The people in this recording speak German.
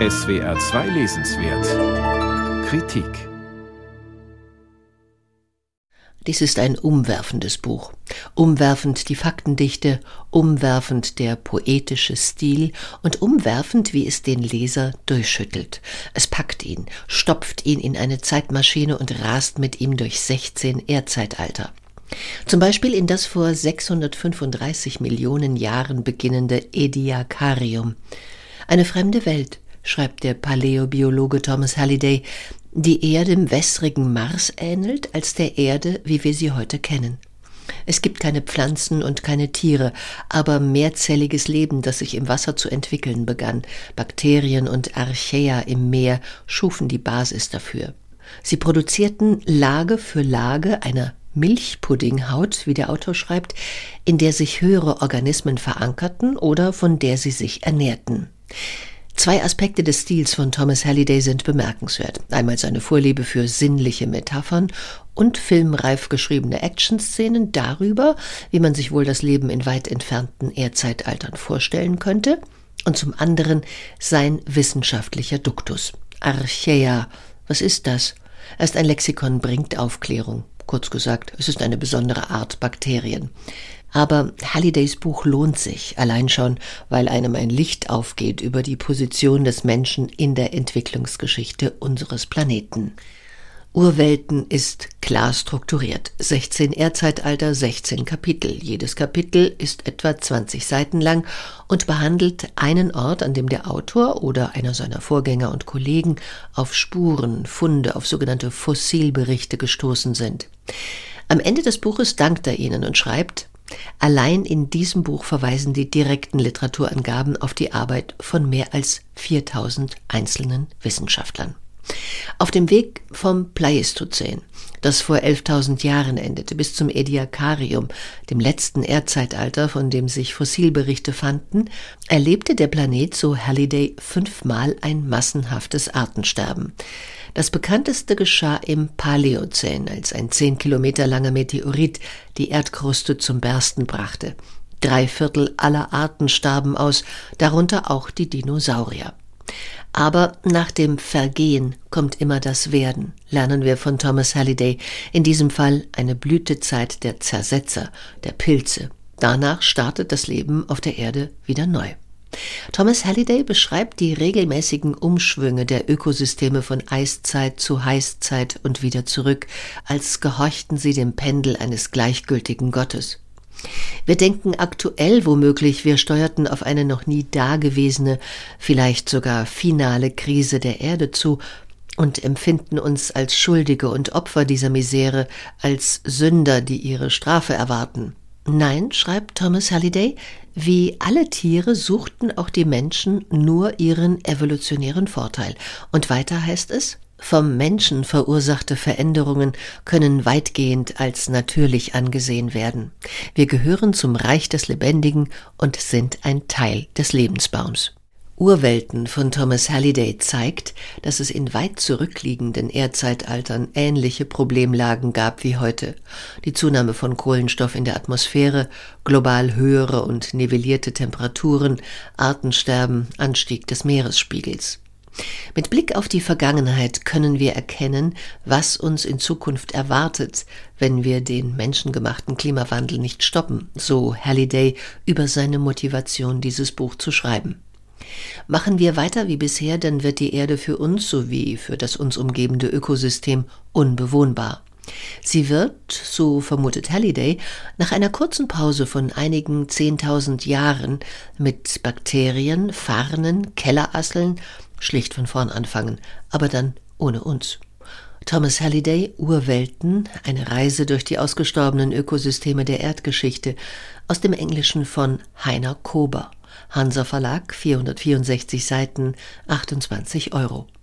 SWR 2 Lesenswert Kritik Dies ist ein umwerfendes Buch. Umwerfend die Faktendichte, umwerfend der poetische Stil und umwerfend, wie es den Leser durchschüttelt. Es packt ihn, stopft ihn in eine Zeitmaschine und rast mit ihm durch 16 Erdzeitalter. Zum Beispiel in das vor 635 Millionen Jahren beginnende Ediacarium. Eine fremde Welt, schreibt der Paläobiologe Thomas Halliday, die eher dem wässrigen Mars ähnelt als der Erde, wie wir sie heute kennen. Es gibt keine Pflanzen und keine Tiere, aber mehrzelliges Leben, das sich im Wasser zu entwickeln begann. Bakterien und Archaea im Meer schufen die Basis dafür. Sie produzierten Lage für Lage einer Milchpuddinghaut, wie der Autor schreibt, in der sich höhere Organismen verankerten oder von der sie sich ernährten. Zwei Aspekte des Stils von Thomas Halliday sind bemerkenswert. Einmal seine Vorliebe für sinnliche Metaphern und filmreif geschriebene Actionszenen darüber, wie man sich wohl das Leben in weit entfernten Erdzeitaltern vorstellen könnte, und zum anderen sein wissenschaftlicher Duktus. Archaea, was ist das? Erst ein Lexikon bringt Aufklärung. Kurz gesagt, es ist eine besondere Art Bakterien. Aber Hallidays Buch lohnt sich, allein schon, weil einem ein Licht aufgeht über die Position des Menschen in der Entwicklungsgeschichte unseres Planeten. Urwelten ist klar strukturiert. 16 Erdzeitalter, 16 Kapitel. Jedes Kapitel ist etwa 20 Seiten lang und behandelt einen Ort, an dem der Autor oder einer seiner Vorgänger und Kollegen auf Spuren, Funde, auf sogenannte Fossilberichte gestoßen sind. Am Ende des Buches dankt er ihnen und schreibt, Allein in diesem Buch verweisen die direkten Literaturangaben auf die Arbeit von mehr als 4000 einzelnen Wissenschaftlern. Auf dem Weg vom Pleistozän, das vor 11.000 Jahren endete, bis zum Ediacarium, dem letzten Erdzeitalter, von dem sich Fossilberichte fanden, erlebte der Planet, so Halliday, fünfmal ein massenhaftes Artensterben. Das bekannteste geschah im Paläozän, als ein zehn Kilometer langer Meteorit die Erdkruste zum Bersten brachte. Drei Viertel aller Arten starben aus, darunter auch die Dinosaurier. Aber nach dem Vergehen kommt immer das Werden, lernen wir von Thomas Halliday, in diesem Fall eine Blütezeit der Zersetzer, der Pilze. Danach startet das Leben auf der Erde wieder neu. Thomas Halliday beschreibt die regelmäßigen Umschwünge der Ökosysteme von Eiszeit zu Heißzeit und wieder zurück, als gehorchten sie dem Pendel eines gleichgültigen Gottes. Wir denken aktuell womöglich, wir steuerten auf eine noch nie dagewesene, vielleicht sogar finale Krise der Erde zu und empfinden uns als Schuldige und Opfer dieser Misere, als Sünder, die ihre Strafe erwarten. Nein, schreibt Thomas Halliday, wie alle Tiere suchten auch die Menschen nur ihren evolutionären Vorteil. Und weiter heißt es, vom Menschen verursachte Veränderungen können weitgehend als natürlich angesehen werden. Wir gehören zum Reich des Lebendigen und sind ein Teil des Lebensbaums. Urwelten von Thomas Halliday zeigt, dass es in weit zurückliegenden Erdzeitaltern ähnliche Problemlagen gab wie heute. Die Zunahme von Kohlenstoff in der Atmosphäre, global höhere und nivellierte Temperaturen, Artensterben, Anstieg des Meeresspiegels. Mit Blick auf die Vergangenheit können wir erkennen, was uns in Zukunft erwartet, wenn wir den menschengemachten Klimawandel nicht stoppen, so Halliday über seine Motivation, dieses Buch zu schreiben. Machen wir weiter wie bisher, dann wird die Erde für uns sowie für das uns umgebende Ökosystem unbewohnbar. Sie wird, so vermutet Halliday, nach einer kurzen Pause von einigen zehntausend Jahren mit Bakterien, Farnen, Kellerasseln schlicht von vorn anfangen, aber dann ohne uns. Thomas Halliday, Urwelten, eine Reise durch die ausgestorbenen Ökosysteme der Erdgeschichte, aus dem Englischen von Heiner Kober. Hansa Verlag, 464 Seiten, 28 Euro.